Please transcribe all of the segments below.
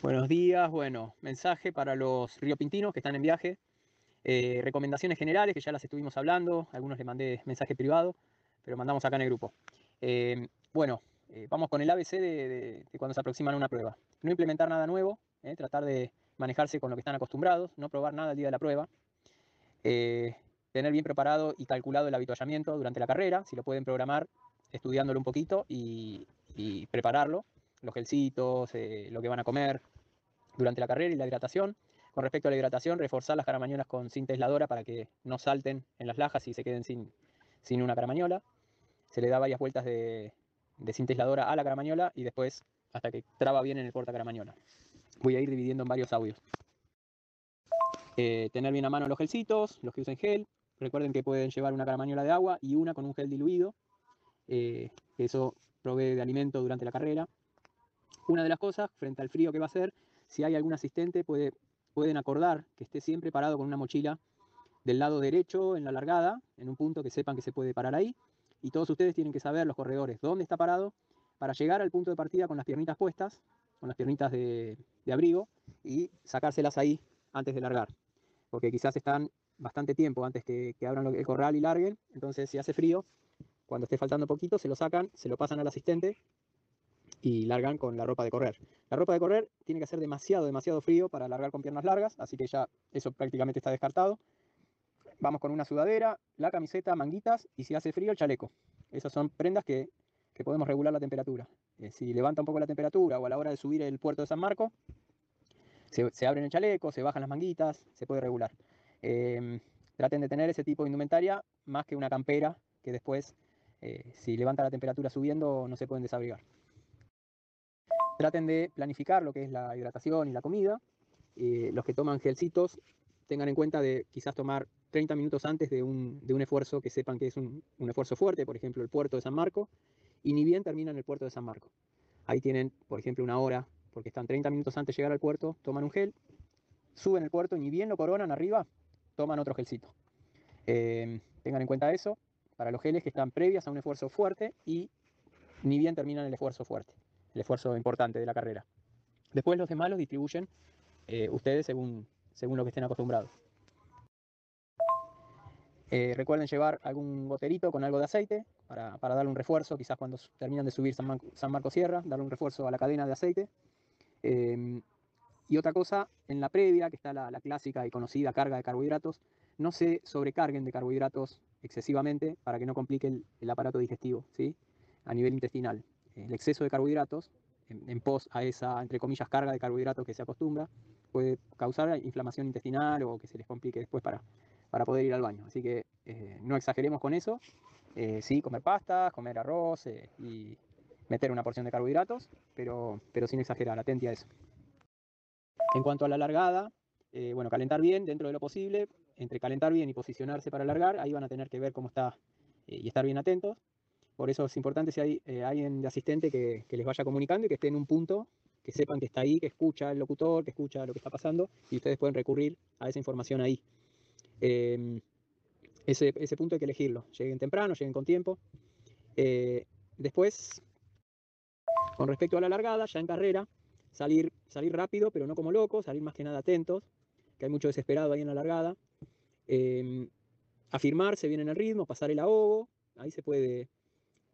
Buenos días, bueno, mensaje para los riopintinos que están en viaje. Eh, recomendaciones generales que ya las estuvimos hablando, algunos les mandé mensaje privado, pero mandamos acá en el grupo. Eh, bueno, eh, vamos con el ABC de, cuando se aproximan a una prueba. No implementar nada nuevo, tratar de manejarse con lo que están acostumbrados, no probar nada el día de la prueba. tener bien preparado y calculado el habituallamiento durante la carrera, si lo pueden programar estudiándolo un poquito y prepararlo los gelcitos, eh, lo que van a comer durante la carrera y la hidratación. Con respecto a la hidratación, reforzar las caramañolas con cinta aisladora para que no salten en las lajas y se queden sin, sin una caramañola. Se le da varias vueltas de, de cinta aisladora a la caramañola y después hasta que traba bien en el porta caramañola. Voy a ir dividiendo en varios audios. Eh, tener bien a mano los gelcitos, los que usen gel. Recuerden que pueden llevar una caramañola de agua y una con un gel diluido. Eh, eso provee de alimento durante la carrera. Una de las cosas, frente al frío que va a ser, si hay algún asistente, puede, pueden acordar que esté siempre parado con una mochila del lado derecho en la largada, en un punto que sepan que se puede parar ahí. Y todos ustedes tienen que saber, los corredores, dónde está parado para llegar al punto de partida con las piernitas puestas, con las piernitas de, abrigo, y sacárselas ahí antes de largar. Porque quizás están bastante tiempo antes que abran el corral y larguen. Entonces, si hace frío, cuando esté faltando poquito, se lo sacan, se lo pasan al asistente y largan con la ropa de correr. La ropa de correr tiene que hacer demasiado, demasiado frío para largar con piernas largas, así que ya eso prácticamente está descartado. Vamos con una sudadera, la camiseta, manguitas y si hace frío el chaleco. Esas son prendas que, podemos regular la temperatura. Eh, si levanta un poco la temperatura o a la hora de subir el puerto de San Marco, se, se abren el chaleco, se bajan las manguitas, se puede regular. Em, traten de tener ese tipo de indumentaria más que una campera que después, eh, si levanta la temperatura subiendo, no se pueden desabrigar. Traten de planificar lo que es la hidratación y la comida. Eh, los que toman gelcitos tengan en cuenta de quizás tomar 30 minutos antes de un, esfuerzo que sepan que es un, esfuerzo fuerte, por ejemplo el puerto de San Marco, y ni bien terminan el puerto de San Marco. Ahí tienen, por ejemplo, una hora, porque están 30 minutos antes de llegar al puerto, toman un gel, suben el puerto y ni bien lo coronan arriba, toman otro gelcito. Eh, tengan en cuenta eso para los geles que están previas a un esfuerzo fuerte y ni bien terminan el esfuerzo fuerte el esfuerzo importante de la carrera. Después los demás los distribuyen eh, ustedes según, según lo que estén acostumbrados. Eh, recuerden llevar algún goterito con algo de aceite para, darle un refuerzo, quizás cuando terminan de subir San, Marco Sierra, darle un refuerzo a la cadena de aceite. Em, y otra cosa, en la previa, que está la, clásica y conocida carga de carbohidratos, no se sobrecarguen de carbohidratos excesivamente para que no complique el, el aparato digestivo ¿sí? a nivel intestinal el exceso de carbohidratos, en, pos a esa, entre comillas, carga de carbohidratos que se acostumbra, puede causar inflamación intestinal o que se les complique después para, para poder ir al baño. Así que eh, no exageremos con eso. Eh, sí, comer pastas, comer arroz eh, y meter una porción de carbohidratos, pero, pero sin exagerar, atente a eso. En cuanto a la largada, bueno, calentar bien dentro de lo posible. Entre calentar bien y posicionarse para alargar, ahí van a tener que ver cómo está y estar bien atentos. Por eso es importante si hay eh, alguien de asistente que, les vaya comunicando y que esté en un punto, que sepan que está ahí, que escucha el locutor, que escucha lo que está pasando y ustedes pueden recurrir a esa información ahí. Em, ese, punto hay que elegirlo. Lleguen temprano, lleguen con tiempo. Eh, después, con respecto a la largada, ya en carrera, salir, salir rápido, pero no como locos, salir más que nada atentos, que hay mucho desesperado ahí en la largada. Afirmarse bien en el ritmo, pasar el ahogo, ahí se puede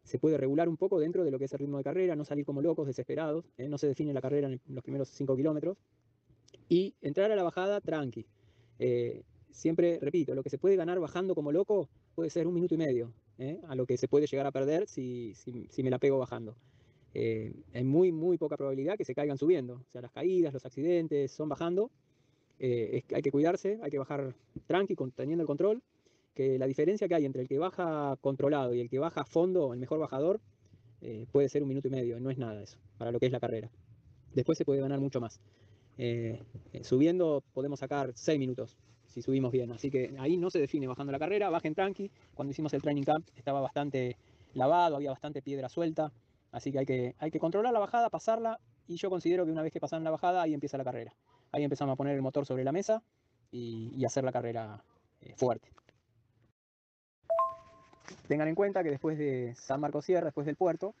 se puede regular un poco dentro de lo que es el ritmo de carrera, no salir como locos, desesperados, ¿eh? no se define la carrera en los primeros 5 kilómetros, y entrar a la bajada tranqui. Eh, siempre, repito, lo que se puede ganar bajando como loco puede ser un minuto y medio, ¿eh? a lo que se puede llegar a perder si, si, me la pego bajando. hay muy, muy poca probabilidad que se caigan subiendo, o sea, las caídas, los accidentes son bajando, hay que cuidarse, hay que bajar tranqui, teniendo el control, que la diferencia que hay entre el que baja controlado y el que baja a fondo, el mejor bajador, eh, puede ser un minuto y medio, no es nada eso, para lo que es la carrera. Después se puede ganar mucho más. Eh, eh, subiendo podemos sacar 6 minutos si subimos bien, así que ahí no se define bajando la carrera, bajen tranqui. Cuando hicimos el training camp estaba bastante lavado, había bastante piedra suelta, así que hay que, hay que controlar la bajada, pasarla, y yo considero que una vez que pasan la bajada, ahí empieza la carrera. Ahí empezamos a poner el motor sobre la mesa y, y hacer la carrera fuerte. Tengan en cuenta que después de San Marcos Sierra, después del puerto,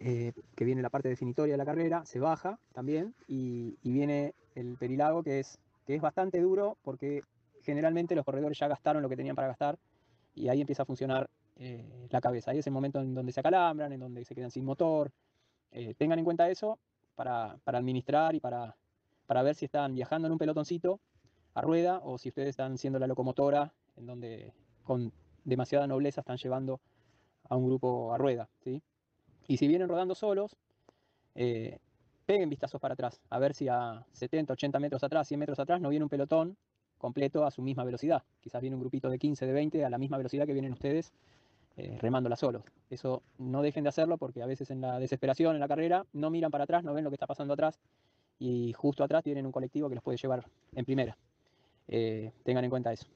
eh, que viene la parte definitoria de la carrera, se baja también y, viene el perilago que es, que es bastante duro porque generalmente los corredores ya gastaron lo que tenían para gastar y ahí empieza a funcionar eh, la cabeza. Ahí es el momento en donde se acalambran, en donde se quedan sin motor. Eh, tengan en cuenta eso para, para administrar y para, para ver si están viajando en un pelotoncito a rueda o si ustedes están siendo la locomotora en donde con demasiada nobleza están llevando a un grupo a rueda. ¿sí? Y si vienen rodando solos, eh, peguen vistazos para atrás, a ver si a 70, 80 metros atrás, 100 metros atrás no viene un pelotón completo a su misma velocidad. Quizás viene un grupito de 15, de 20 a la misma velocidad que vienen ustedes eh, remándola solos. Eso no dejen de hacerlo porque a veces en la desesperación, en la carrera, no miran para atrás, no ven lo que está pasando atrás y justo atrás tienen un colectivo que los puede llevar en primera. Eh, tengan en cuenta eso.